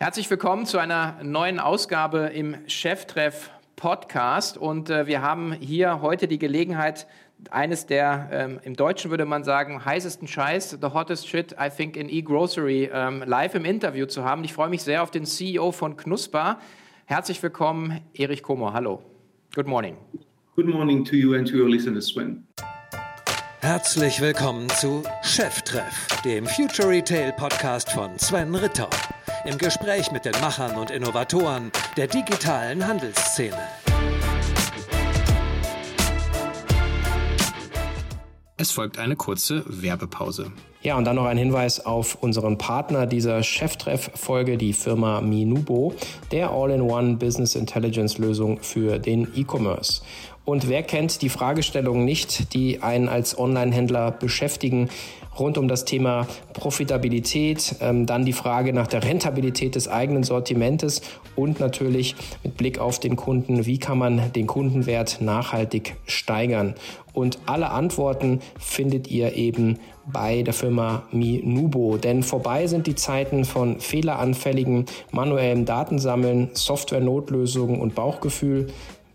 Herzlich willkommen zu einer neuen Ausgabe im Cheftreff Podcast und äh, wir haben hier heute die Gelegenheit, eines der, ähm, im Deutschen würde man sagen, heißesten Scheiß, the hottest shit, I think, in e-Grocery ähm, live im Interview zu haben. Ich freue mich sehr auf den CEO von Knusper. Herzlich willkommen, Erich Komo. Hallo. Good morning. Good morning to you and to your listeners, Sven. Herzlich willkommen zu Cheftreff, dem Future Retail Podcast von Sven Ritter im Gespräch mit den Machern und Innovatoren der digitalen Handelsszene. Es folgt eine kurze Werbepause. Ja, und dann noch ein Hinweis auf unseren Partner dieser Cheftreff-Folge, die Firma Minubo, der All-in-One Business Intelligence Lösung für den E-Commerce. Und wer kennt die Fragestellungen nicht, die einen als Online-Händler beschäftigen? rund um das Thema Profitabilität, ähm, dann die Frage nach der Rentabilität des eigenen Sortimentes und natürlich mit Blick auf den Kunden, wie kann man den Kundenwert nachhaltig steigern. Und alle Antworten findet ihr eben bei der Firma Minubo. Denn vorbei sind die Zeiten von fehleranfälligen manuellem Datensammeln, Software-Notlösungen und Bauchgefühl.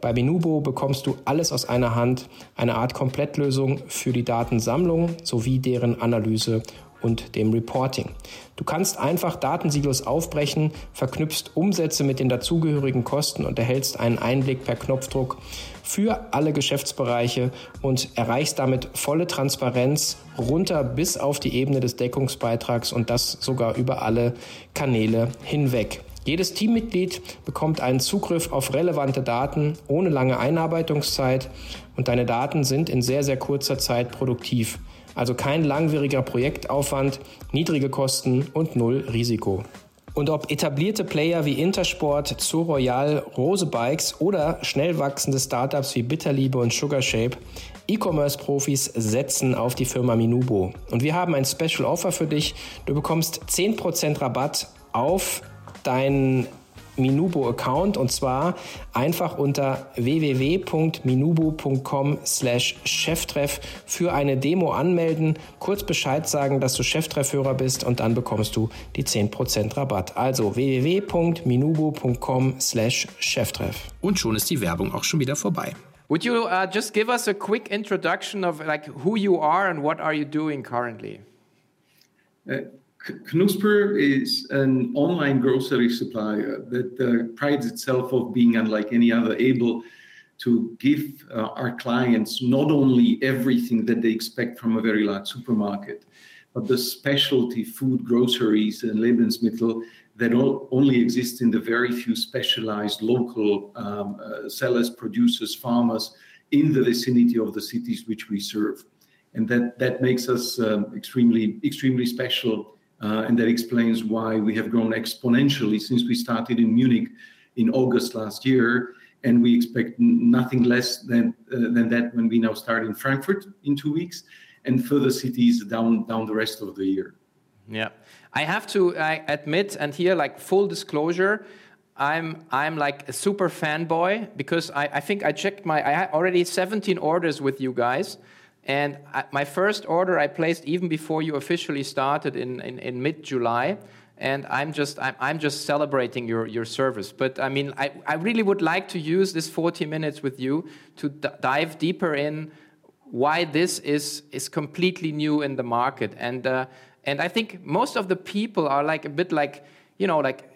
Bei Minubo bekommst du alles aus einer Hand, eine Art Komplettlösung für die Datensammlung sowie deren Analyse und dem Reporting. Du kannst einfach Datensilos aufbrechen, verknüpfst Umsätze mit den dazugehörigen Kosten und erhältst einen Einblick per Knopfdruck für alle Geschäftsbereiche und erreichst damit volle Transparenz runter bis auf die Ebene des Deckungsbeitrags und das sogar über alle Kanäle hinweg. Jedes Teammitglied bekommt einen Zugriff auf relevante Daten ohne lange Einarbeitungszeit und deine Daten sind in sehr, sehr kurzer Zeit produktiv. Also kein langwieriger Projektaufwand, niedrige Kosten und null Risiko. Und ob etablierte Player wie Intersport, Zoo Royal, Rose Bikes oder schnell wachsende Startups wie Bitterliebe und Sugarshape, E-Commerce-Profis setzen auf die Firma Minubo. Und wir haben ein Special Offer für dich. Du bekommst 10% Rabatt auf deinen Minubo-Account und zwar einfach unter www.minubo.com slash Cheftreff für eine Demo anmelden, kurz Bescheid sagen, dass du Cheftreffhörer bist und dann bekommst du die 10% Rabatt. Also www.minubo.com slash Cheftreff. Und schon ist die Werbung auch schon wieder vorbei. Would you uh, just give us a quick introduction of like who you are and what are you doing currently? Uh Knuspr is an online grocery supplier that uh, prides itself of being unlike any other, able to give uh, our clients not only everything that they expect from a very large supermarket, but the specialty food, groceries, and Lebensmittel that only exist in the very few specialized local um, uh, sellers, producers, farmers in the vicinity of the cities which we serve. And that, that makes us um, extremely, extremely special and that explains why we have grown exponentially since we started in Munich in August last year. And we expect nothing less than, uh, than that when we now start in Frankfurt in two weeks and further cities down, down the rest of the year. Yeah. I have to I admit, and here, like full disclosure, I'm I'm like a super fanboy because I, I think I checked my I had already 17 orders with you guys, and I, my first order I placed even before you officially started in, in, in mid July. And I'm just, I'm, I'm just celebrating your, your service. But I mean, I, I really would like to use this 40 minutes with you to dive deeper in why this is, is completely new in the market. And, uh, and I think most of the people are like a bit like, you know, like,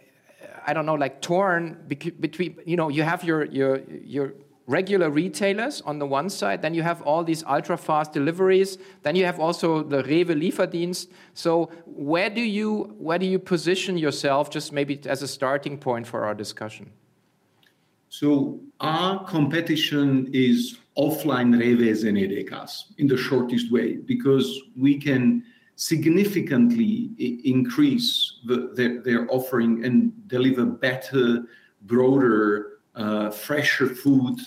I don't know, like torn between, you know, you have your, your, your regular retailers on the one side, then you have all these ultra fast deliveries, then you have also the Rewe Lieferdienst. So where do you where do you position yourself just maybe as a starting point for our discussion? So our competition is offline Rewes and Edekas in the shortest way because we can significantly increase the, their, their offering and deliver better, broader, uh, fresher food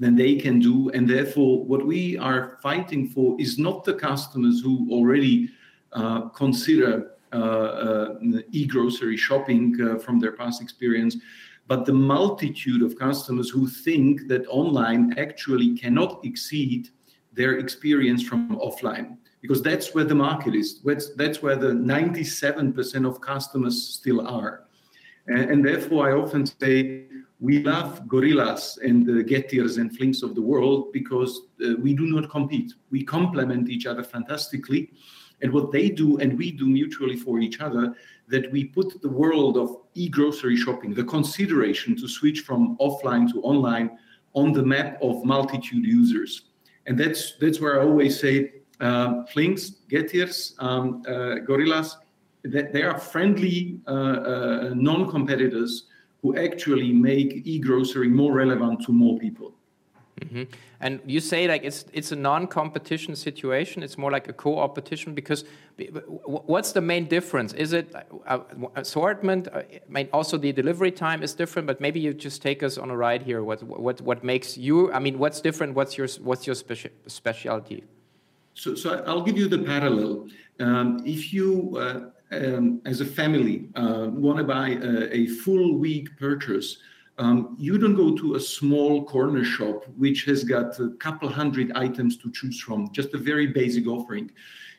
than they can do. And therefore, what we are fighting for is not the customers who already uh, consider uh, uh, e-grocery shopping uh, from their past experience, but the multitude of customers who think that online actually cannot exceed their experience from offline. Because that's where the market is. That's, that's where the 97% of customers still are. And, and therefore, I often say we love gorillas and the Getirs and Flinks of the world because uh, we do not compete. We complement each other fantastically. And what they do and we do mutually for each other, that we put the world of e grocery shopping, the consideration to switch from offline to online, on the map of multitude users. And that's, that's where I always say uh, Flinks, um, uh, Gorillas, that they are friendly uh, uh non competitors who actually make e-grocery more relevant to more people. Mm-hmm. And you say like it's it's a non-competition situation. It's more like a co-opetition because what's the main difference? Is it uh, assortment? Uh, I mean, also the delivery time is different. But maybe you just take us on a ride here. What what what makes you? I mean, what's different? What's your what's your speci- specialty? So so I'll give you the parallel. Um, if you uh, um, as a family uh, want to buy a, a, full week purchase, um, you don't go to a small corner shop which has got a couple hundred items to choose from, just a very basic offering.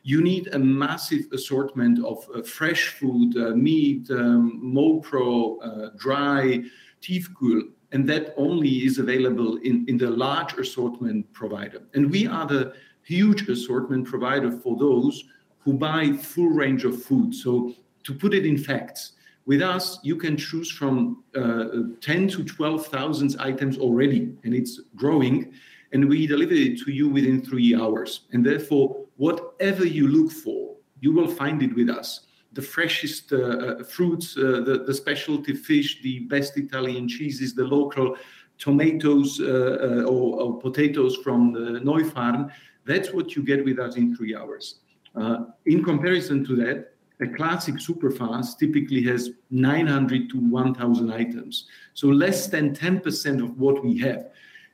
You need a massive assortment of uh, fresh food, uh, meat, um, MoPro, uh, dry, Tiefkühl, and that only is available in, in the large assortment provider. And we are the huge assortment provider for those who buy full range of food. So to put it in facts, with us, you can choose from uh, 10 to 12,000 items already, and it's growing. And we deliver it to you within three hours. And therefore, whatever you look for, you will find it with us. The freshest uh, uh fruits, uh, the, the specialty fish, the best Italian cheeses, the local tomatoes uh, uh, or, or, potatoes from the Neufahrn. That's what you get with us in three hours. Uh, in comparison to that, a classic superfast typically has 900 to 1,000 items, so less than 10% of what we have.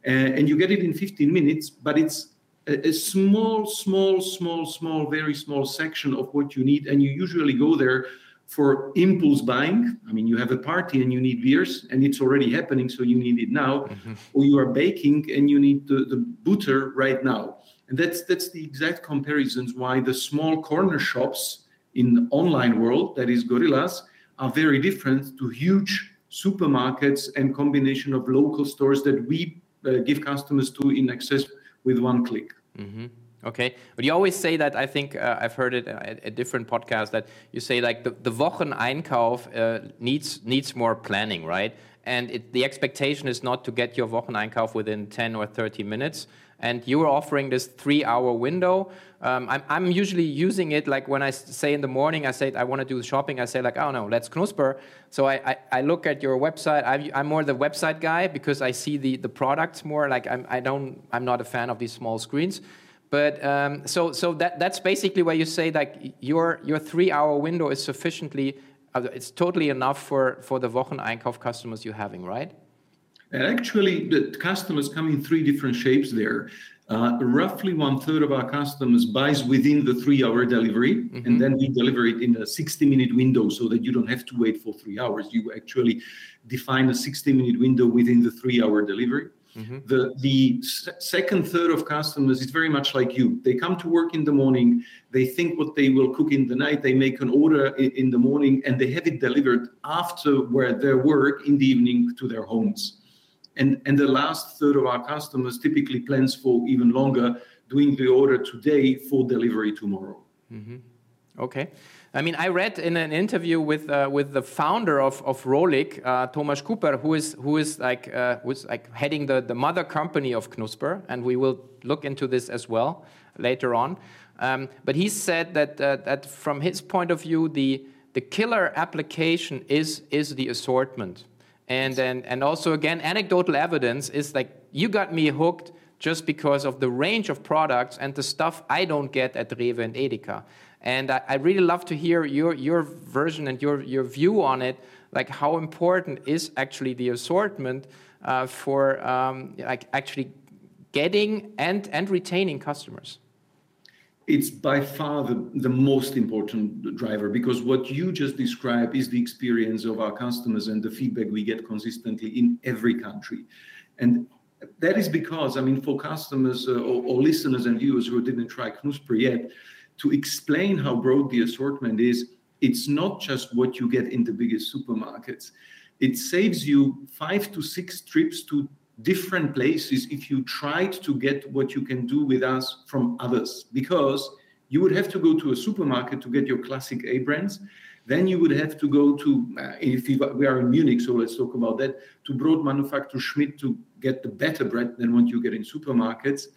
Uh, and you get it in 15 minutes, but it's a, a, small, small, small, small, very small section of what you need. And you usually go there for impulse buying. I mean, you have a party and you need beers, and it's already happening, so you need it now. Mm-hmm. Or you are baking and you need the, the butter right now. And that's that's the exact comparisons why the small corner shops in online world, that is gorillas, are very different to huge supermarkets and combination of local stores that we uh, give customers to in access with one click. Mm-hmm. Okay, but you always say that. I think uh, I've heard it at a different podcast that you say like the, the Wocheneinkauf uh, needs needs more planning, right? And it, the expectation is not to get your Wochen Einkauf within 10 or 30 minutes, and you are offering this three hour window. Um, I'm, I'm, usually using it like when I say in the morning, I say I want to do shopping, I say like, oh no, let's Knuspr. So I, I, I look at your website. I, am more the website guy because I see the, the products more. Like I'm, I don't, I'm not a fan of these small screens. But um, so, so that, that's basically where you say like your, your three hour window is sufficiently, uh, it's totally enough for, for the Wocheneinkauf customers you're having, right? And actually, the customers come in three different shapes there. Uh, roughly one third of our customers buys within the three hour delivery, mm-hmm. and then we deliver it in a 60 minute window so that you don't have to wait for three hours. You actually define a 60 minute window within the three hour delivery. Mm-hmm. The the second third of customers is very much like you. They come to work in the morning. They think what they will cook in the night. They make an order in, in the morning, and they have it delivered after where their work in the evening to their homes. And, the last third of our customers typically plans for even longer, doing the order today for delivery tomorrow. Mm-hmm. Okay. I mean, I read in an interview with uh, with the founder of of Rohlik, uh, Thomas Čupr, who is who is like uh, who's like heading the, the mother company of Knuspr, and we will look into this as well later on. Um, but he said that uh, that from his point of view, the the killer application is is the assortment. And then, and also again, anecdotal evidence is like you got me hooked just because of the range of products and the stuff I don't get at Rewe and Edeka. And I, I really love to hear your your version and your your view on it. Like how important is actually the assortment uh, for um, like actually getting and and retaining customers it's by far the, the most important driver because what you just described is the experience of our customers and the feedback we get consistently in every country. And that is because, I mean, for customers uh, or, or, listeners and viewers who didn't try Knuspr yet, to explain how broad the assortment is, it's not just what you get in the biggest supermarkets. It saves you five to six trips to different places if you tried to get what you can do with us from others because you would have to go to a supermarket to get your classic A brands. Then you would have to go to, uh, if we are in Munich, so let's talk about that, to Brot Manufaktur Schmidt to get the better bread than what you get in supermarkets.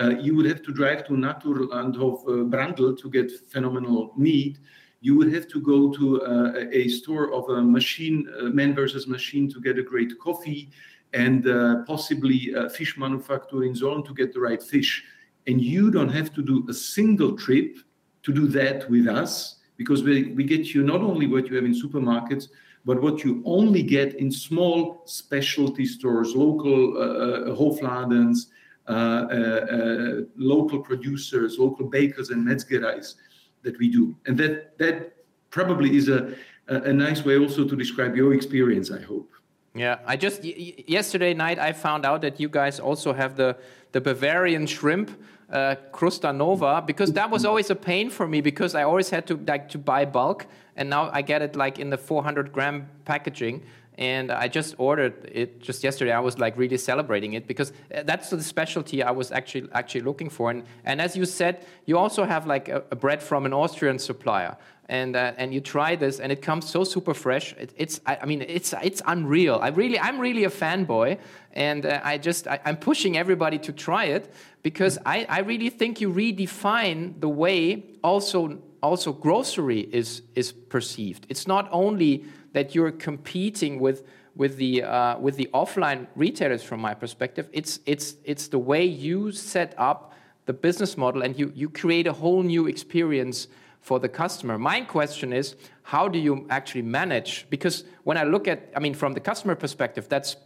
Uh, you would have to drive to Naturlandhof uh, Brandl to get phenomenal meat. You would have to go to uh, a store of a machine, uh, man versus machine, to get a great coffee, and uh, possibly a fish manufacturer in Zone to get the right fish. And you don't have to do a single trip to do that with us because we, we get you not only what you have in supermarkets, but what you only get in small specialty stores, local uh, Hofladens, uh, uh, uh, local producers, local bakers and metzgerais that we do. And that, that probably is a, a nice way also to describe your experience, I hope. Yeah, I just yesterday night I found out that you guys also have the the Bavarian shrimp uh, Crusta Nova because that was always a pain for me because I always had to like to buy bulk and now I get it like in the 400 gram packaging and I just ordered it just yesterday. I was like really celebrating it because uh, that's the specialty I was actually actually looking for. And and as you said, you also have like a, a bread from an Austrian supplier, and uh, and you try this, and it comes so super fresh. It, it's I, I, mean it's it's unreal. I really I'm really a fanboy, and uh, I just I, am pushing everybody to try it because I I really think you redefine the way also also grocery is is perceived. It's not only that you're competing with with the uh, with the offline retailers from my perspective it's it's it's the way you set up the business model and you you create a whole new experience for the customer my question is how do you actually manage because when i look at i mean from the customer perspective that's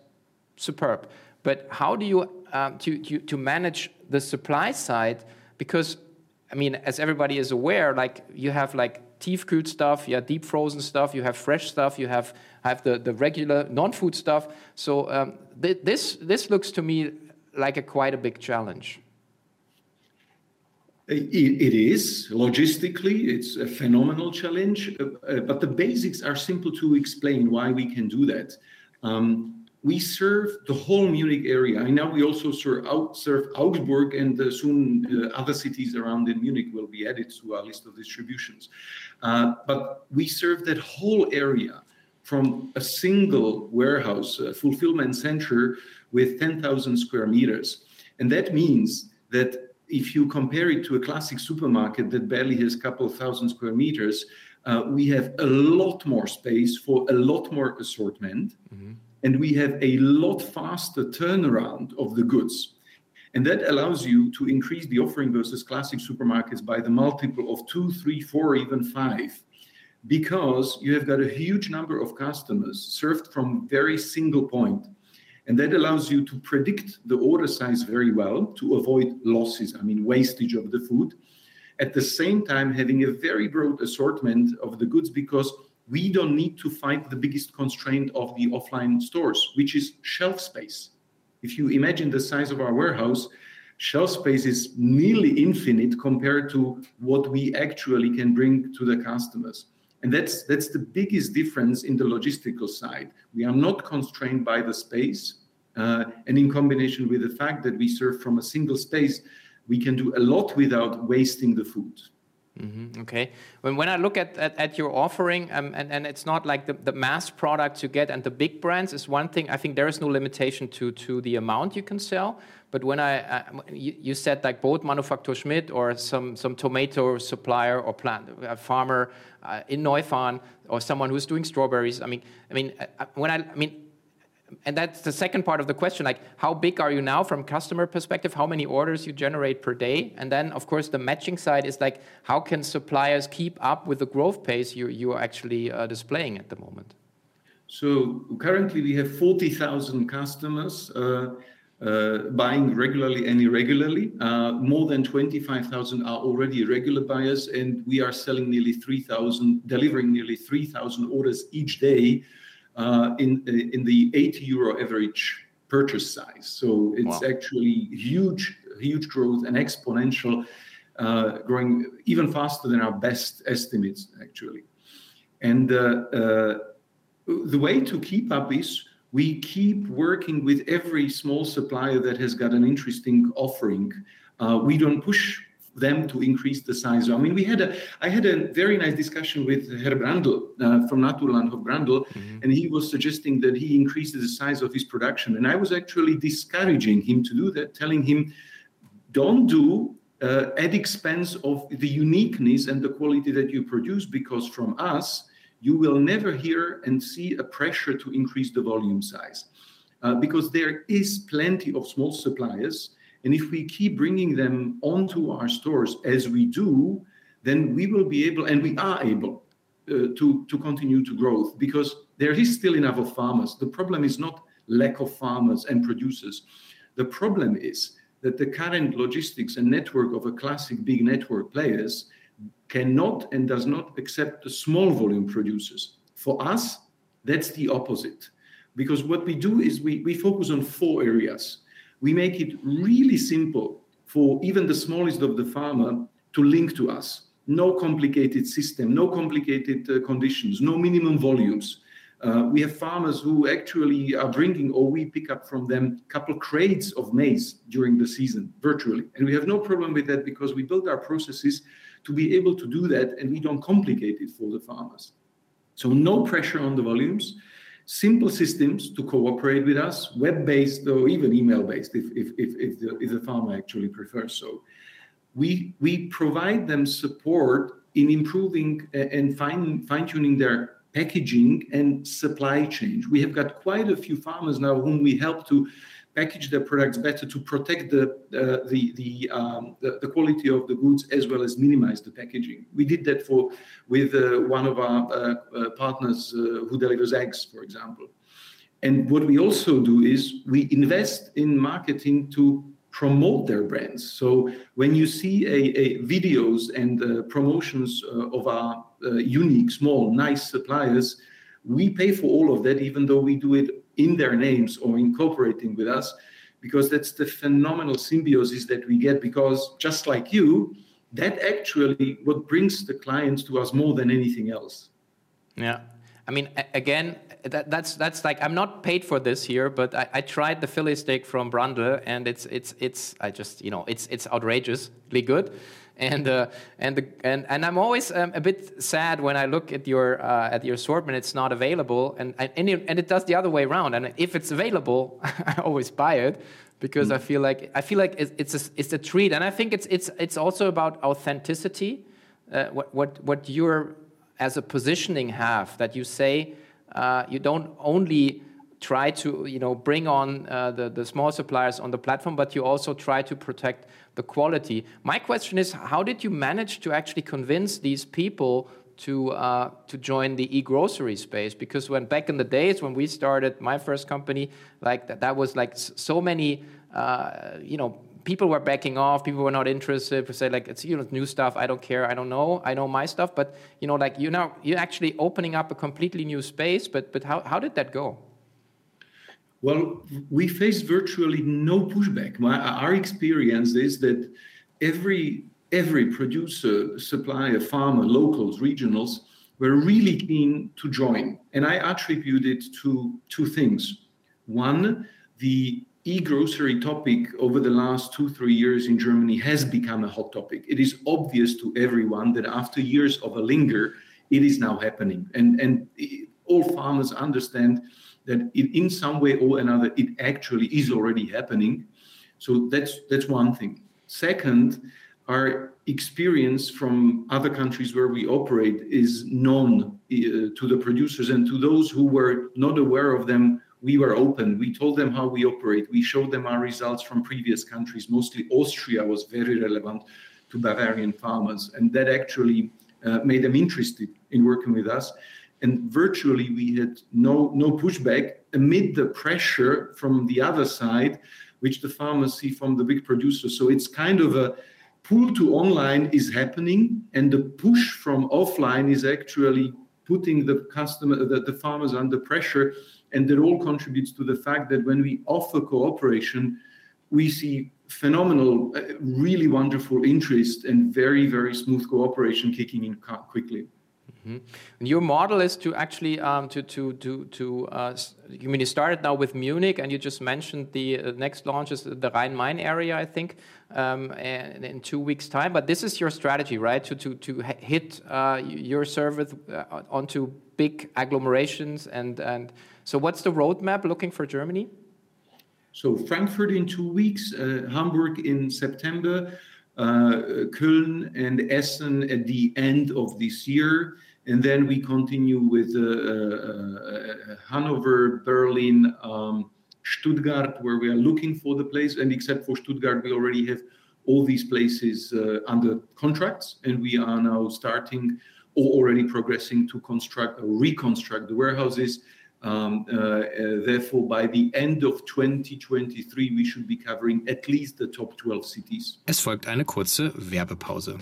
superb but how do you um, to, to to manage the supply side because i mean as everybody is aware like you have like tiefkühled stuff, you have deep frozen stuff, you have fresh stuff, you have have the, the regular non-food stuff. So um, th this this looks to me like a quite a big challenge. It, it is logistically, it's a phenomenal challenge, uh, uh, but the basics are simple to explain why we can do that. Um, we serve the whole Munich area. And now we also serve, out, serve Augsburg, and uh, soon uh, other cities around in Munich will be added to our list of distributions. Uh, but we serve that whole area from a single warehouse, a fulfillment center with 10,000 square meters. And that means that if you compare it to a classic supermarket that barely has a couple of thousand square meters, uh, we have a lot more space for a lot more assortment. Mm-hmm and we have a lot faster turnaround of the goods. And that allows you to increase the offering versus classic supermarkets by the multiple of two, three, four, even five, because you have got a huge number of customers served from very single point. And that allows you to predict the order size very well to avoid losses, I mean, wastage of the food. At the same time, having a very broad assortment of the goods because we don't need to fight the biggest constraint of the offline stores, which is shelf space. If you imagine the size of our warehouse, shelf space is nearly infinite compared to what we actually can bring to the customers. And that's, that's the biggest difference in the logistical side. We are not constrained by the space. Uh, and in combination with the fact that we serve from a single space, we can do a lot without wasting the food. Mm-hmm. Okay. When, when I look at, at, at your offering, um, and, and it's not like the, the mass products you get and the big brands is one thing. I think there is no limitation to, to the amount you can sell. But when I, uh, you, you, said like Brot Manufaktur Schmidt or some, some tomato supplier or plant, a farmer uh, in Neufahrn or someone who's doing strawberries. I mean, I mean, uh, when I, I mean, and that's the second part of the question like how big are you now from customer perspective? How many orders you generate per day? And then of course the matching side is like how can suppliers keep up with the growth pace you, you are actually uh, displaying at the moment? So currently we have 40000 customers uh, uh, buying regularly and irregularly. Uh, more than 25,000 are already regular buyers, and we are selling nearly 3,000, delivering nearly 3,000 orders each day in in the 80 euro average purchase size. So it's wow. actually huge, huge growth and exponential, uh, growing even faster than our best estimates actually. And uh, uh, the way to keep up is we keep working with every small supplier that has got an interesting offering. Uh, we don't push them to increase the size. I mean, we had a, I had a very nice discussion with Herr Brandl uh, from Naturlandhof Brandl, mm-hmm. and he was suggesting that he increases the size of his production. And I was actually discouraging him to do that, telling him, don't do uh, at expense of the uniqueness and the quality that you produce, because from us, you will never hear and see a pressure to increase the volume size. Uh, because there is plenty of small suppliers and if we keep bringing them onto our stores as we do, then we will be able, and we are able, uh, to, to continue to grow because there is still enough of farmers. The problem is not lack of farmers and producers. The problem is that the current logistics and network of a classic big network players cannot and does not accept the small volume producers. For us, that's the opposite. Because what we do is we, we focus on four areas we make it really simple for even the smallest of the farmer to link to us. No complicated system, no complicated uh, conditions, no minimum volumes. Uh, we have farmers who actually are bringing, or we pick up from them, a couple crates of maize during the season virtually. And we have no problem with that because we built our processes to be able to do that and we don't complicate it for the farmers. So, no pressure on the volumes simple systems to cooperate with us, web-based or even email-based, if, if, if, if, the, if the farmer actually prefers so. We, we provide them support in improving and fine, fine-tuning their packaging and supply chain. We have got quite a few farmers now whom we help to package their products better to protect the uh, the the, um, the, the quality of the goods as well as minimize the packaging. We did that for with uh, one of our uh, uh partners uh, who delivers eggs, for example. And what we also do is we invest in marketing to promote their brands. So when you see a, a videos and uh, promotions of our unique, small, nice suppliers, we pay for all of that, even though we do it in their names or incorporating with us because that's the phenomenal symbiosis that we get because just like you that actually what brings the clients to us more than anything else. Yeah. I mean again that, that's that's like i'm not paid for this here but I, I, tried the philly steak from brandl and it's it's it's i just you know it's it's outrageously good and uh, and the, and and I'm always um, a bit sad when I look at your uh, at your assortment. It's not available, and and it, and it does the other way around. And if it's available, I always buy it because mm. I feel like I feel like it's a, it's a treat, and I think it's it's it's also about authenticity. Uh, what what what you're as a positioning have that you say uh, you don't only try to you know bring on uh, the the small suppliers on the platform, but you also try to protect the quality. My question is, how did you manage to actually convince these people to uh, to join the e-grocery space? Because when back in the days when we started my first company, like that, that was like so many, uh, you know. People were backing off. People were not interested. Say like it's you know new stuff. I don't care. I don't know. I know my stuff. But you know like you now you're actually opening up a completely new space. But but how how did that go? Well, we faced virtually no pushback. My, our experience is that every every producer, supplier, farmer, locals, regionals were really keen to join. And I attribute it to two things. One, the e-grocery topic over the last two, three years in Germany has become a hot topic. It is obvious to everyone that after years of a linger, it is now happening. And, and all farmers understand that it, in some way or another it actually is already happening. So that's that's one thing. Second our experience from other countries where we operate is known uh, to the producers and to those who were not aware of them. We were open. We told them how we operate. We showed them our results from previous countries. Mostly austria was very relevant to bavarian farmers and that actually uh, made them interested in working with us and virtually we had no no pushback amid the pressure from the other side which the see from the big producers so it's kind of a pull to online is happening and the push from offline is actually putting the customer the, the farmers under pressure. And that all contributes to the fact that when we offer cooperation we see phenomenal uh, really wonderful interest and very very smooth cooperation kicking in quickly Mm-hmm. Your model is to actually um, to to to to. Uh, you mean you started now with Munich, and you just mentioned the uh, next launch is the Rhine-Main area, I think, um, in two weeks' time. But this is your strategy, right? To to to hit uh, your service uh, onto big agglomerations, and and so what's the roadmap looking for Germany? So Frankfurt in two weeks, uh, Hamburg in September. Uh, Köln and Essen at the end of this year. And then we continue with uh, uh, Hanover, Berlin, um, Stuttgart, where we are looking for the place. And except for Stuttgart, we already have all these places under contracts, and we are now starting or already progressing to construct or reconstruct the warehouses um, uh, uh, therefore, by the end of 2023, we should be covering at least the top 12 cities. Es folgt eine kurze Werbepause.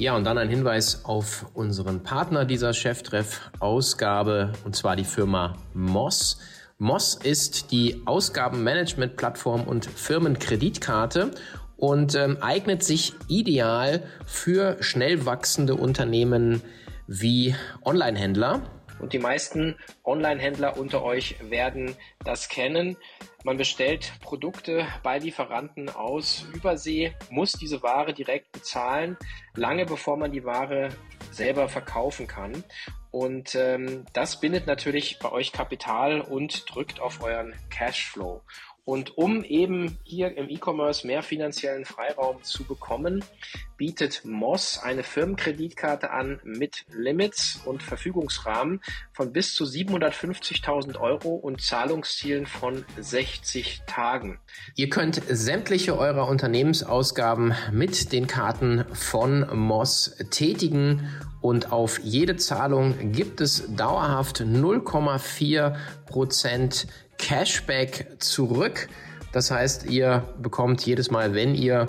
Ja, und dann ein Hinweis auf unseren Partner dieser Cheftreff-Ausgabe, und zwar die Firma Moss. Moss ist die Ausgabenmanagement-Plattform und Firmenkreditkarte und ähm, eignet sich ideal für schnell wachsende Unternehmen wie Online-Händler. Und die meisten Online-Händler unter euch werden das kennen. Man bestellt Produkte bei Lieferanten aus Übersee, muss diese Ware direkt bezahlen, lange bevor man die Ware selber verkaufen kann. Und ähm, das bindet natürlich bei euch Kapital und drückt auf euren Cashflow. Und um eben hier im E-Commerce mehr finanziellen Freiraum zu bekommen, bietet Moss eine Firmenkreditkarte an mit Limits und Verfügungsrahmen von bis zu 750.000 Euro und Zahlungszielen von 60 Tagen. Ihr könnt sämtliche eurer Unternehmensausgaben mit den Karten von Moss tätigen und auf jede Zahlung gibt es dauerhaft 0,4 Prozent Cashback zurück. Das heißt, ihr bekommt jedes Mal, wenn ihr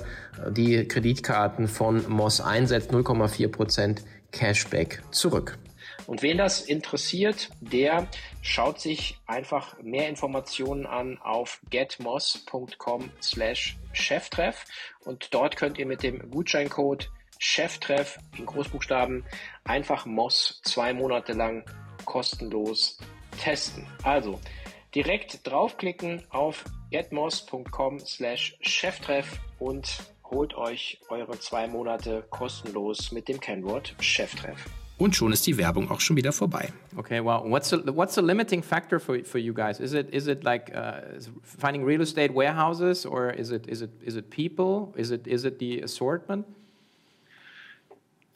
die Kreditkarten von Moss einsetzt, 0,4% Cashback zurück. Und wen das interessiert, der schaut sich einfach mehr Informationen an auf getmoss.com slash Cheftreff und dort könnt ihr mit dem Gutscheincode Cheftreff in Großbuchstaben einfach Moss zwei Monate lang kostenlos testen. Also direkt draufklicken auf getmos.com slash Cheftreff und holt euch eure zwei Monate kostenlos mit dem Kennwort Cheftreff. Und schon ist die Werbung auch schon wieder vorbei. Okay, well, what's the, what's the limiting factor for, for you guys? Is it is it like uh, finding real estate warehouses, or is it is it is it people? Is it is it the assortment?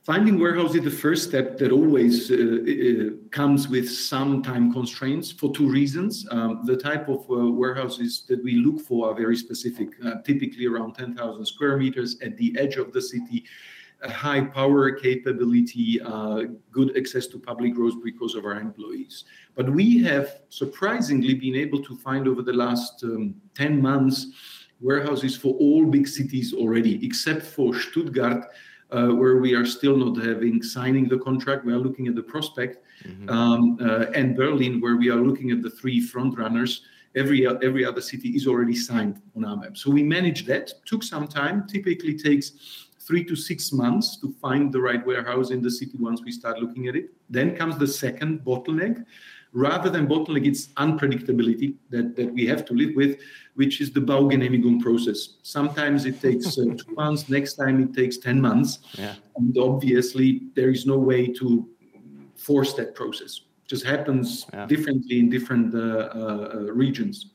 Finding warehouse is the first step that always uh, uh, comes with some time constraints for two reasons. Um, the type of uh, warehouses that we look for are very specific, uh, typically around 10,000 square meters at the edge of the city, high power capability, uh, good access to public roads because of our employees. But we have surprisingly been able to find over the last um, 10 months warehouses for all big cities already, except for Stuttgart where we are still not having signing the contract. We are looking at the prospect, mm-hmm. um, uh, and Berlin, where we are looking at the three front runners. Every every other city is already signed on our map. So we managed that. Took some time. Typically takes three to six months to find the right warehouse in the city once we start looking at it. Then comes the second bottleneck, rather than bottleneck, it's unpredictability that, that we have to live with, which is the Baugenehmigung process. Sometimes it takes uh, two months, next time it takes 10 months. Yeah. And obviously, there is no way to force that process. It just happens yeah. differently in different uh, uh, regions.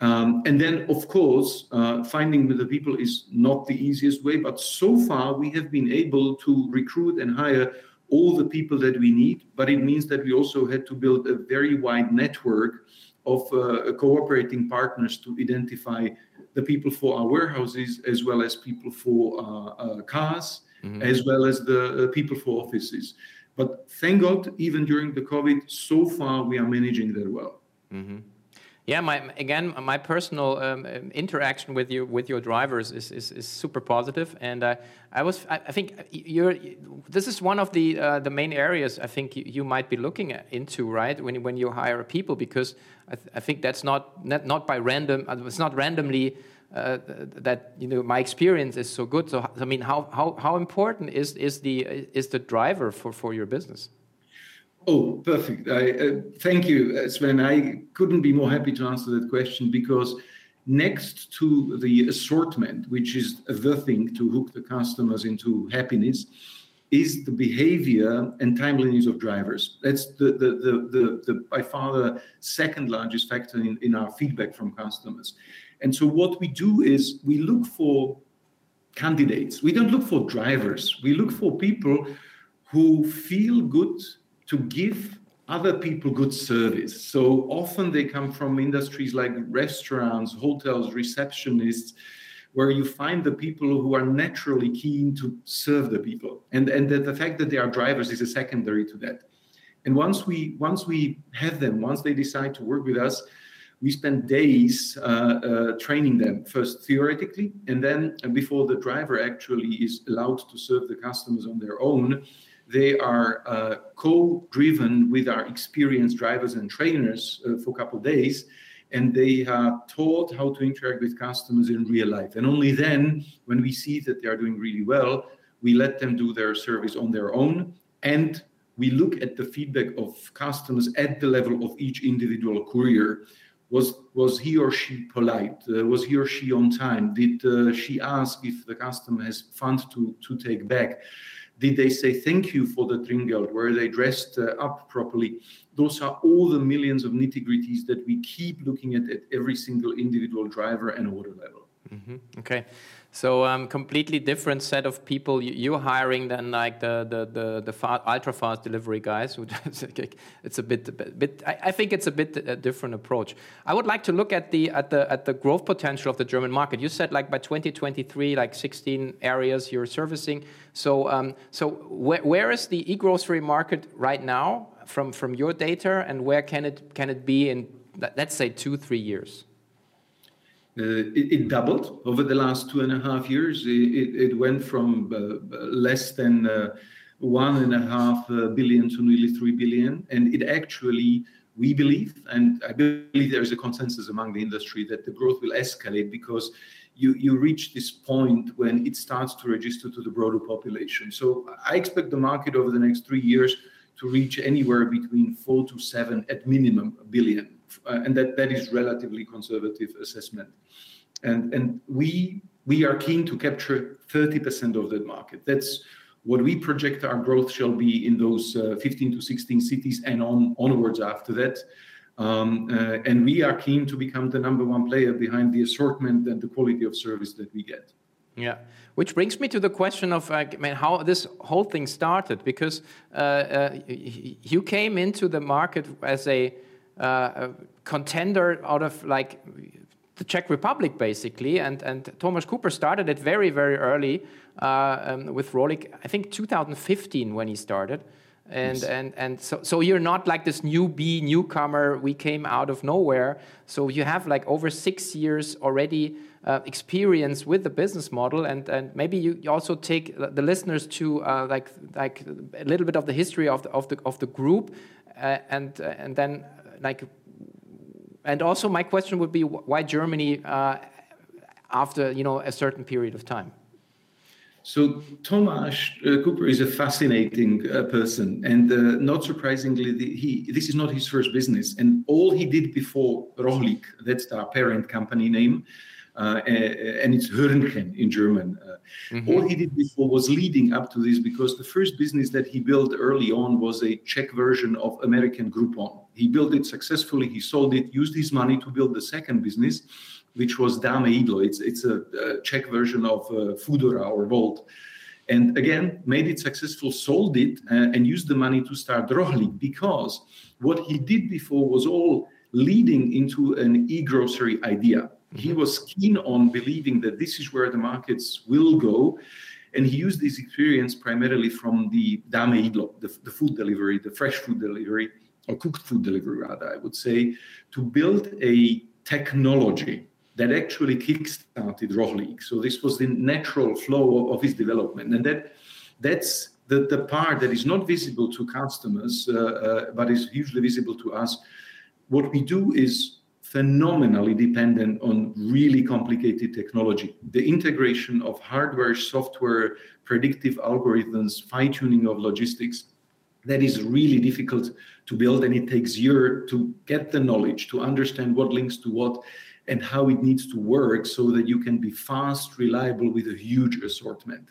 Um, and then, of course, uh, finding the people is not the easiest way, but so far we have been able to recruit and hire all the people that we need, but it means that we also had to build a very wide network of uh, cooperating partners to identify the people for our warehouses as well as people for uh, uh, cars, mm-hmm. as well as the uh, people for offices. But thank God, even during the COVID, so far we are managing that well. Mm-hmm. Yeah, my again, my personal um, interaction with you with your drivers is, is, is super positive, and uh, I was I, I, think you're this is one of the uh, the main areas I think you, you, might be looking at, into right when when you hire people because I, th I think that's not, not not by random uh, it's not randomly uh, that you know my experience is so good. So I mean, how how how important is is the is the driver for for your business? Oh, perfect. I, uh, thank you, uh, Sven. I couldn't be more happy to answer that question because next to the assortment, which is the thing to hook the customers into happiness, is the behavior and timeliness of drivers. That's the, the, the, the, the by far the second largest factor in, in our feedback from customers. And so what we do is we look for candidates. We don't look for drivers. We look for people who feel good to give other people good service. So often they come from industries like restaurants, hotels, receptionists, where you find the people who are naturally keen to serve the people. And, and the, the fact that they are drivers is a secondary to that. And once we once we have them, once they decide to work with us, we spend days uh, uh, training them first theoretically, and then before the driver actually is allowed to serve the customers on their own, they are uh, co-driven with our experienced drivers and trainers uh, for a couple of days, and they are taught how to interact with customers in real life. And only then, when we see that they are doing really well, we let them do their service on their own, and we look at the feedback of customers at the level of each individual courier. Was was he or she polite? Uh, was he or she on time? Did uh, she ask if the customer has funds to to take back? Did they say thank you for the Trinkgeld? Were they dressed uh, up properly? Those are all the millions of nitty gritties that we keep looking at at every single individual driver and order level. Mm-hmm. Okay, so um, completely different set of people you're hiring than like the the the, the fa- ultra fast delivery guys. it's a bit, a bit I, I, think it's a bit a different approach. I would like to look at the at the at the growth potential of the German market. You said like by 2023, like 16 areas you're servicing. So um, so where, where is the e-grocery market right now from from your data, and where can it can it be in let's say two three years? Uh, it, it, doubled over the last two and a half years. It, it went from uh, less than uh, one and a half billion to nearly three billion. And it actually, we believe, and I believe there is a consensus among the industry that the growth will escalate because you, you reach this point when it starts to register to the broader population. So I expect the market over the next three years to reach anywhere between four to seven at minimum billion. Uh, and that, that is relatively conservative assessment and and we we are keen to capture 30% of that market. That's what we project our growth shall be in those uh, 15 to 16 cities and on onwards after that. Um, uh, and we are keen to become the number one player behind the assortment and the quality of service that we get. Yeah, which brings me to the question of uh, I mean, how this whole thing started, because uh, uh, you came into the market as a, uh, a contender out of like the Czech Republic, basically. And, and Thomas Čupr started it very, very early uh, um, with Rohlik, I think 2015 when he started. And, yes. and, and so, so you're not like this newbie, newcomer, we came out of nowhere. So you have like over six years already uh, experience with the business model. And, and maybe you also take the listeners to uh, like, like a little bit of the history of the, of the, of the group. Uh, and, and then like and also, my question would be why Germany uh, after you know a certain period of time. So Thomas uh, Čupr is a fascinating uh, person, and uh, not surprisingly, the, he this is not his first business. And all he did before Rohlik, that's our parent company name, uh, and it's Hörnchen in German. Uh, mm-hmm. All he did before was leading up to this because the first business that he built early on was a Czech version of American Groupon. He built it successfully, he sold it, used his money to build the second business, which was Dame Jídlo. It's, it's a, a Czech version of uh, Foodora or Wolt. And again, made it successful, sold it, uh, and used the money to start Rohlik because what he did before was all leading into an e grocery idea. He mm-hmm. was keen on believing that this is where the markets will go. And he used this experience primarily from the Dame Jídlo, the, the food delivery, the fresh food delivery, or cooked food delivery, rather, I would say, to build a technology that actually kickstarted Rohlik. So this was the natural flow of his development. And that that's the, the part that is not visible to customers, uh, uh, but is hugely visible to us. What we do is phenomenally dependent on really complicated technology. The integration of hardware, software, predictive algorithms, fine tuning of logistics, that is really difficult to build and it takes years to get the knowledge, to understand what links to what and how it needs to work so that you can be fast, reliable with a huge assortment.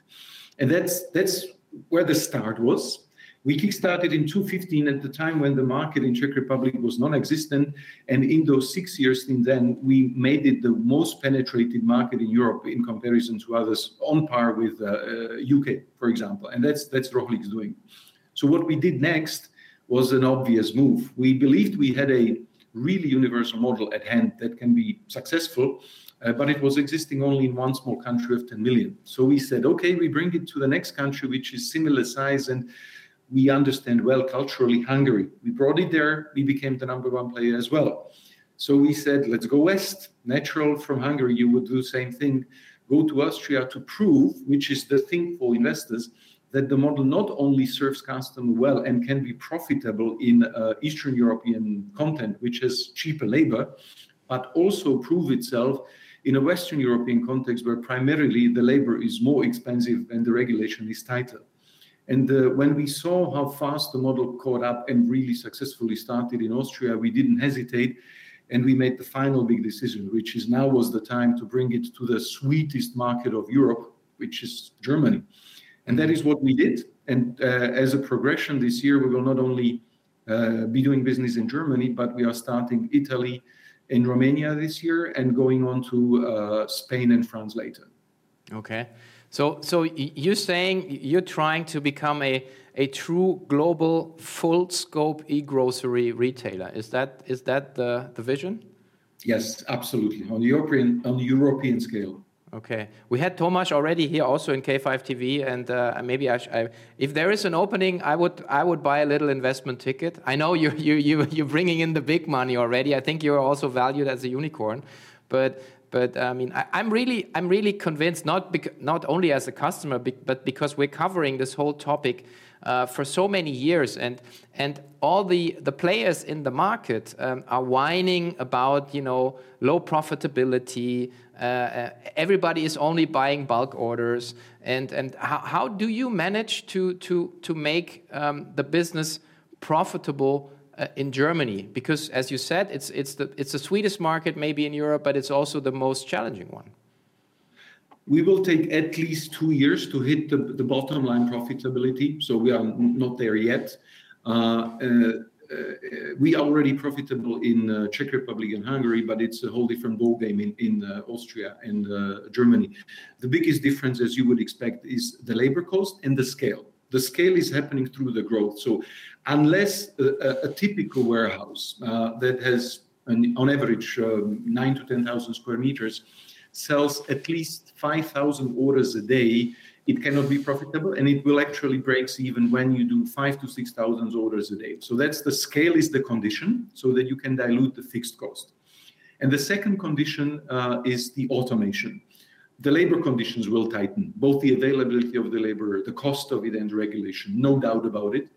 And that's that's where the start was. We kickstarted in 2015 at the time when the market in Czech Republic was non-existent, and in those six years since then, we made it the most penetrated market in Europe in comparison to others, on par with uh, UK, for example, and that's that's Rohlik's doing. So what we did next was an obvious move. We believed we had a really universal model at hand that can be successful, uh, but it was existing only in one small country of 10 million. So we said, okay, we bring it to the next country, which is similar size and we understand well culturally Hungary. We brought it there, we became the number one player as well. So we said, let's go west. Natural from Hungary, you would do the same thing. Go to Austria to prove, which is the thing for investors, that the model not only serves customer well and can be profitable in uh, Eastern European content, which has cheaper labor, but also prove itself in a Western European context where primarily the labor is more expensive and the regulation is tighter. And uh, when we saw how fast the model caught up and really successfully started in Austria, we didn't hesitate and we made the final big decision, which is now was the time to bring it to the sweetest market of Europe, which is Germany. And that is what we did. And uh, as a progression this year, we will not only uh, be doing business in Germany, but we are starting Italy and Romania this year and going on to uh, Spain and France later. Okay. So, so you're saying you're trying to become a, a true global full scope e-grocery retailer. Is that is that the, the vision? Yes, absolutely. On the European on the European scale. Okay, we had Tomas already here also in K5 TV, and uh, maybe I, I, if there is an opening, I would I would buy a little investment ticket. I know you you you you're bringing in the big money already. I think you're also valued as a unicorn, but but I mean, I, am really, I'm really convinced not bec- not only as a customer, but because we're covering this whole topic uh, for so many years, and and all the the players in the market um, are whining about you know low profitability. Uh, uh, everybody is only buying bulk orders, and and how, how do you manage to to to make um, the business profitable? uh, in Germany? Because, as you said, it's, it's, the, it's the sweetest market maybe in Europe, but it's also the most challenging one. We will take at least two years to hit the, the bottom line profitability. So we are not there yet. Uh, uh, uh we are already profitable in uh, Czech Republic and Hungary, but it's a whole different ballgame in, in uh, Austria and Germany. The biggest difference, as you would expect, is the labor cost and the scale. The scale is happening through the growth. So unless a, a typical warehouse uh, that has an, on average um, 9 to 10,000 square meters sells at least 5,000 orders a day, it cannot be profitable and it will actually breaks even when you do 5 to 6,000 orders a day. So that's the scale is the condition so that you can dilute the fixed cost. And the second condition uh, is the automation. The labor conditions will tighten, both the availability of the labor, the cost of it, and regulation, no doubt about it.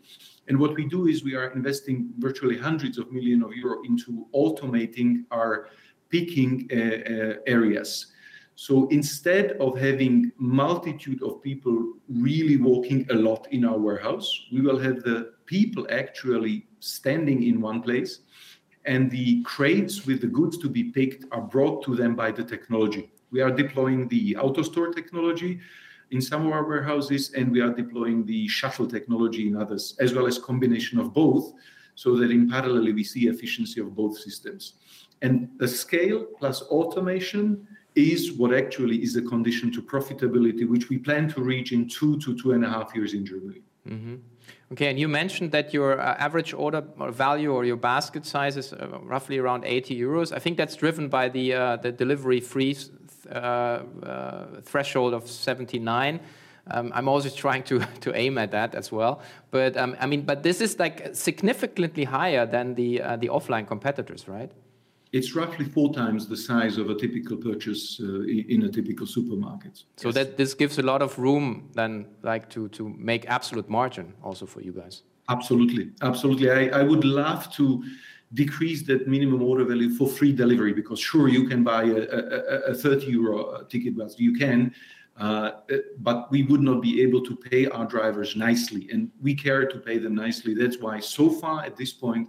And what we do is we are investing virtually hundreds of millions of euro into automating our picking uh, uh, areas. So instead of having multitude of people really walking a lot in our warehouse, we will have the people actually standing in one place and the crates with the goods to be picked are brought to them by the technology. We are deploying the AutoStore technology, in some of our warehouses, and we are deploying the shuttle technology in others, as well as combination of both, so that in parallel we see efficiency of both systems. And the scale plus automation is what actually is a condition to profitability, which we plan to reach in two to two and a half years in Germany. Mm-hmm. Okay, and you mentioned that your uh, average order value or your basket size is uh, roughly around 80 euros. I think that's driven by the uh, the delivery free uh, uh, threshold of 79. Um, I'm always trying to, to aim at that as well. But um, I mean, but this is like significantly higher than the uh, the offline competitors, right? It's roughly four times the size of a typical purchase uh, in a typical supermarket. So yes. that this gives a lot of room then, like to to make absolute margin also for you guys. Absolutely, absolutely. I, I would love to decrease that minimum order value for free delivery because sure you can buy a, a, a 30 euro ticket bus you can uh, but we would not be able to pay our drivers nicely and we care to pay them nicely that's why so far at this point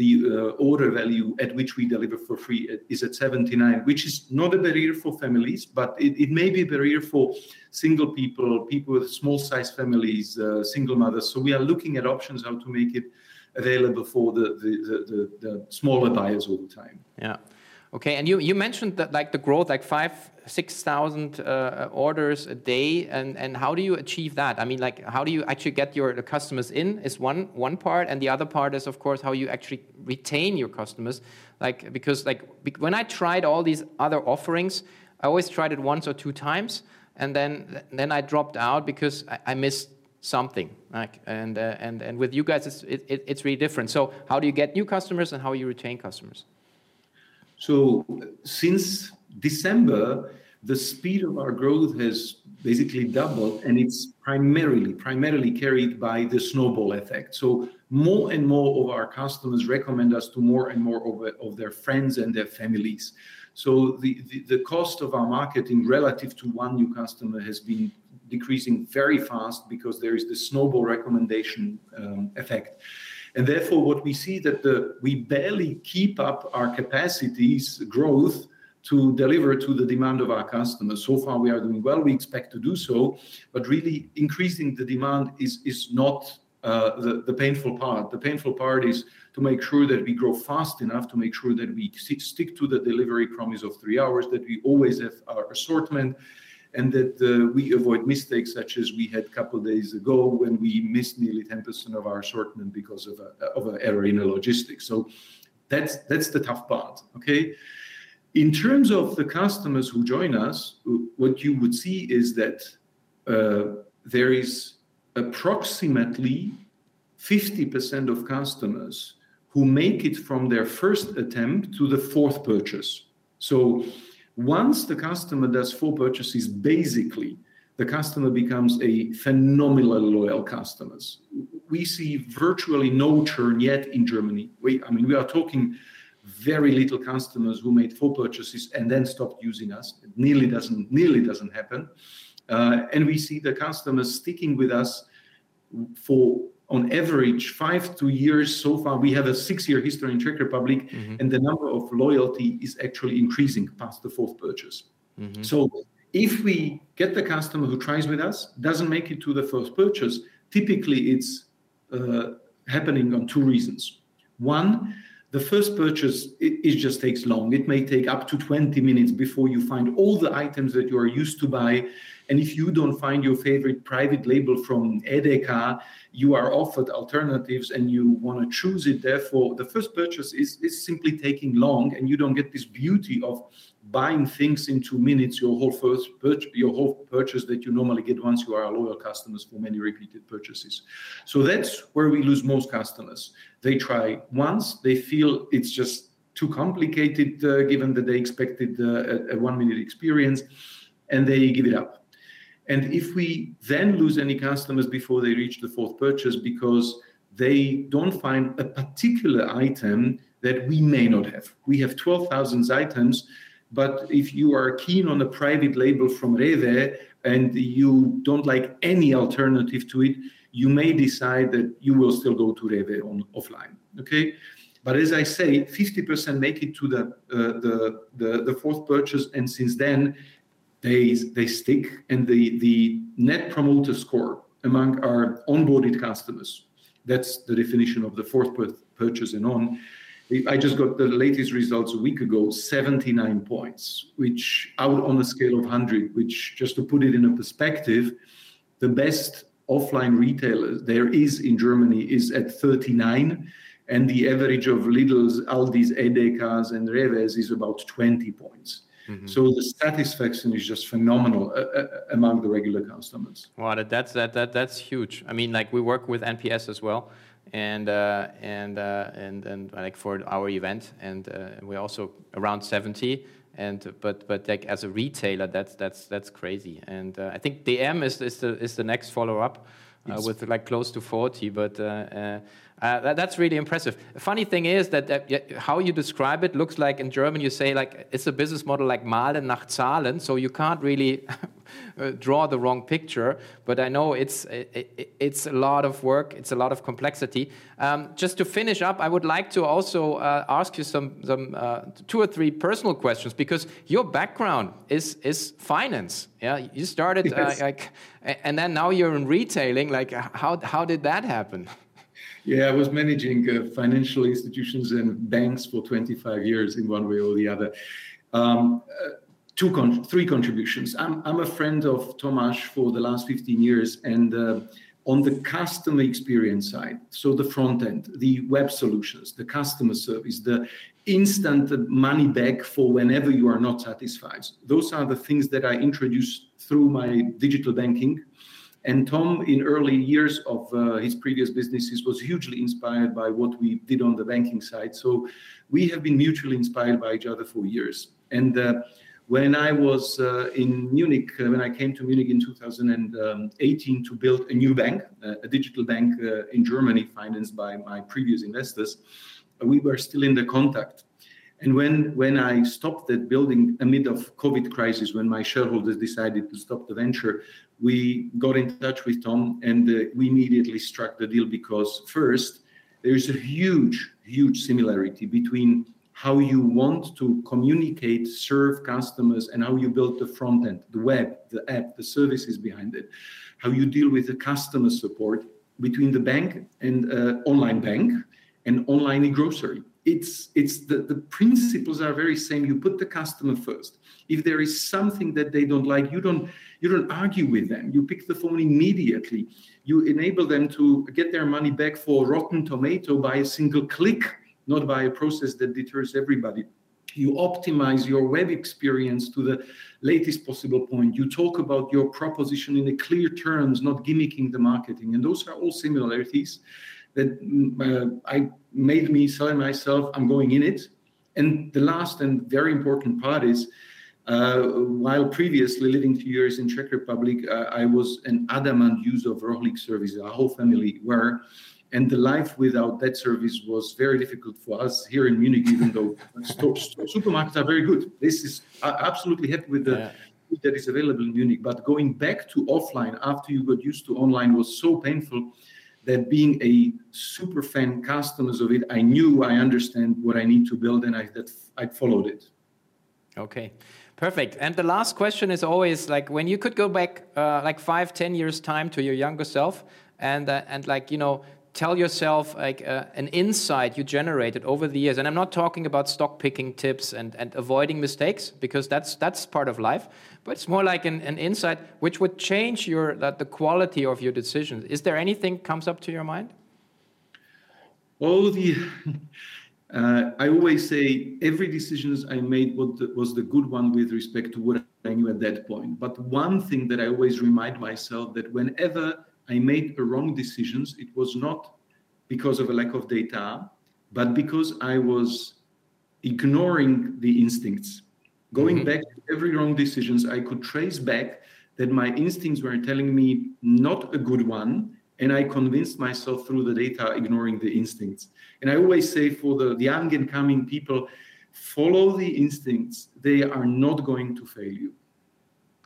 the uh, order value at which we deliver for free is at 79 which is not a barrier for families but it, it may be a barrier for single people people with small size families uh, single mothers so we are looking at options how to make it available for the, the, the, the, smaller buyers all the time. Yeah. Okay, and you, you mentioned that like the growth, like five, six thousand uh, orders a day, and, and how do you achieve that? I mean, like how do you actually get your the customers in? Is one one part, and the other part is of course how you actually retain your customers. Like because like when I tried all these other offerings, I always tried it once or two times, and then then I dropped out because I, I missed something like and uh, and and with you guys it's it, it's really different so how do you get new customers and how do you retain customers so since december the speed of our growth has basically doubled and it's primarily primarily carried by the snowball effect so more and more of our customers recommend us to more and more of, of their friends and their families so the, the, the cost of our marketing relative to one new customer has been decreasing very fast because there is the snowball recommendation um, effect. And therefore, what we see that the, we barely keep up our capacities growth to deliver to the demand of our customers. So far, we are doing well. We expect to do so, but really increasing the demand is is not uh, the, the painful part. The painful part is to make sure that we grow fast enough, to make sure that we stick to the delivery promise of three hours, that we always have our assortment, and that uh, we avoid mistakes such as we had a couple days ago when we missed nearly 10% of our assortment because of a, of an error in the logistics. So that's that's the tough part. Okay. In terms of the customers who join us, what you would see is that uh, there is approximately 50% of customers who make it from their first attempt to the fourth purchase. So once the customer does four purchases, basically, the customer becomes a phenomenal loyal customer. We see virtually no churn yet in Germany. We, I mean, we are talking very little customers who made four purchases and then stopped using us. It nearly doesn't nearly doesn't happen, uh, and we see the customers sticking with us for on average five to years so far we have a six year history in czech republic mm-hmm. and the number of loyalty is actually increasing past the fourth purchase mm-hmm. so if we get the customer who tries with us doesn't make it to the first purchase typically it's uh, happening on two reasons one the first purchase it, it, just takes long. It may take up to 20 minutes before you find all the items that you are used to buy. And if you don't find your favorite private label from edeka you are offered alternatives and you want to choose it. Therefore the first purchase is, is simply taking long and you don't get this beauty of buying things in two minutes your whole first purchase, your whole purchase that you normally get once you are a loyal customers for many repeated purchases. So that's where we lose most customers. They try once they feel it's just too complicated uh, given that they expected uh, a, a one minute experience and they give it up. And if we then lose any customers before they reach the fourth purchase because they don't find a particular item that we may not have. We have 12,000 items, but if you are keen on a private label from Rewe and you don't like any alternative to it, you may decide that you will still go to Rewe on offline. Okay. But as I say, 50% make it to the, uh, the, the, the fourth purchase. And since then, they they stick and the the net promoter score among our onboarded customers that's the definition of the fourth purchase and on i just got the latest results a week ago 79 points which out on a scale of 100 which just to put it in a perspective the best offline retailer there is in germany is at 39 and the average of lidl's aldi's edekas and rewes is about 20 points Mm-hmm. So the satisfaction is just phenomenal uh, uh, among the regular customers. Wow, that, that's that, that that's huge. I mean, like we work with NPS as well, and uh, and uh, and and like for our event, and uh, we're also around 70. And but but like as a retailer, that's that's that's crazy. And uh, I think DM is is the is the next follow up. uh, with like close to 40, but uh, that, that's really impressive. The funny thing is that, that, how you describe it looks like in German you say like it's a business model like malen nach Zahlen, so you can't really uh, draw the wrong picture. But I know it's it, it's a lot of work, it's a lot of complexity. Um, just to finish up, I would like to also uh, ask you some some uh, two or three personal questions because your background is is finance. Yeah, you started uh, yes. like, and then now you're in retailing. Like, how how did that happen? Yeah, I was managing uh, financial institutions and banks for 25 years in one way or the other. Um, uh, two con- three contributions. I'm, I'm a friend of Tomasz for the last 15 years, and uh, on the customer experience side, so the front end, the web solutions, the customer service, the instant money back for whenever you are not satisfied. Those are the things that I introduced through my digital banking and Tom, in early years of uh, his previous businesses, was hugely inspired by what we did on the banking side. So we have been mutually inspired by each other for years. And uh, when I was uh, in Munich, uh, when I came to Munich in 2018 to build a new bank, uh, a digital bank uh, in Germany, financed by my previous investors, we were still in the contact. And when, when I stopped that building amid of COVID crisis, when my shareholders decided to stop the venture, we got in touch with Tom and uh, we immediately struck the deal because first, there's a huge, huge similarity between how you want to communicate, serve customers, and how you build the front end, the web, the app, the services behind it, how you deal with the customer support between the bank and uh, online bank and online e-grocery it's it's the, the principles are very same. You put the customer first. If there is something that they don't like you don't you don't argue with them. You pick the phone immediately. You enable them to get their money back for rotten tomato by a single click not by a process that deters everybody. You optimize your web experience to the latest possible point. You talk about your proposition in a clear terms not gimmicking the marketing. And those are all similarities that uh, I made me selling myself, I'm going in it. And the last and very important part is, uh, while previously living two years in Czech Republic, uh, I was an adamant user of Rohlik service. Our whole family were, and the life without that service was very difficult for us here in Munich. Even though supermarkets are very good, this is absolutely happy with the. Yeah. That is available in Munich, but going back to offline after you got used to online was so painful that being a super fan customers of it, I knew I understand what I need to build, and I that I followed it. Okay, perfect. And the last question is always like when you could go back uh, like five, ten years time to your younger self, and uh, and like you know tell yourself like uh, an insight you generated over the years. And i'm not talking about stock picking tips and, and avoiding mistakes because that's that's part of life. But it's more like an, an insight which would change your that the quality of your decisions. Is there anything comes up to your mind? Oh the uh, i always say every decisions i made was the, was the good one with respect to what i knew at that point. But one thing that i always remind myself that whenever I made a wrong decisions. It was not because of a lack of data, but because I was ignoring the instincts. Going mm-hmm. back to every wrong decisions, I could trace back that my instincts were telling me not a good one, and I convinced myself through the data, ignoring the instincts. And I always say for the, the young and coming people, follow the instincts. They are not going to fail you.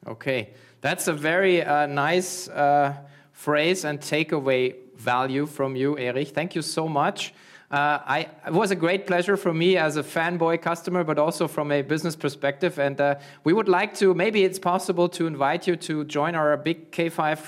Okay, that's a very uh, nice. Uh phrase and take away value from you, Erich. Thank you so much. Uh, I, it was a great pleasure for me as a fanboy customer, but also from a business perspective. And uh, we would like to, maybe it's possible to invite you to join our big K5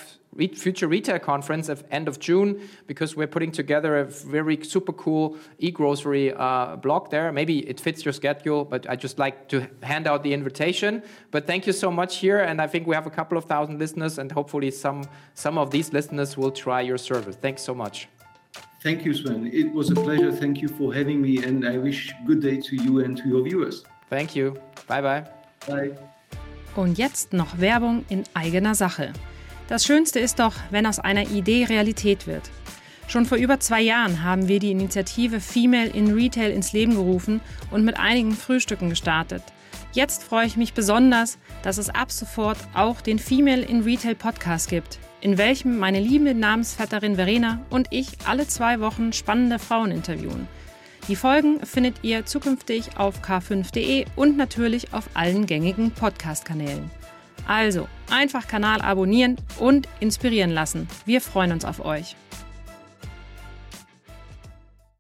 Future Retail Conference at end of June because we're putting together a very super cool e-grocery uh, block there. Maybe it fits your schedule, but I just like to hand out the invitation. But thank you so much here, and I think we have a couple of thousand listeners, and hopefully some some of these listeners will try your service. Thanks so much. Thank you, Sven. It was a pleasure. Thank you for having me, and I wish good day to you and to your viewers. Thank you. Bye bye. Bye. Und jetzt noch Werbung in eigener Sache. Das Schönste ist doch, wenn aus einer Idee Realität wird. Schon vor über zwei Jahren haben wir die Initiative Female in Retail ins Leben gerufen und mit einigen Frühstücken gestartet. Jetzt freue ich mich besonders, dass es ab sofort auch den Female in Retail Podcast gibt, in welchem meine liebe Namensvetterin Verena und ich alle zwei Wochen spannende Frauen interviewen. Die Folgen findet ihr zukünftig auf k5.de und natürlich auf allen gängigen Podcast-Kanälen. Also einfach Kanal abonnieren und inspirieren lassen. Wir freuen uns auf euch.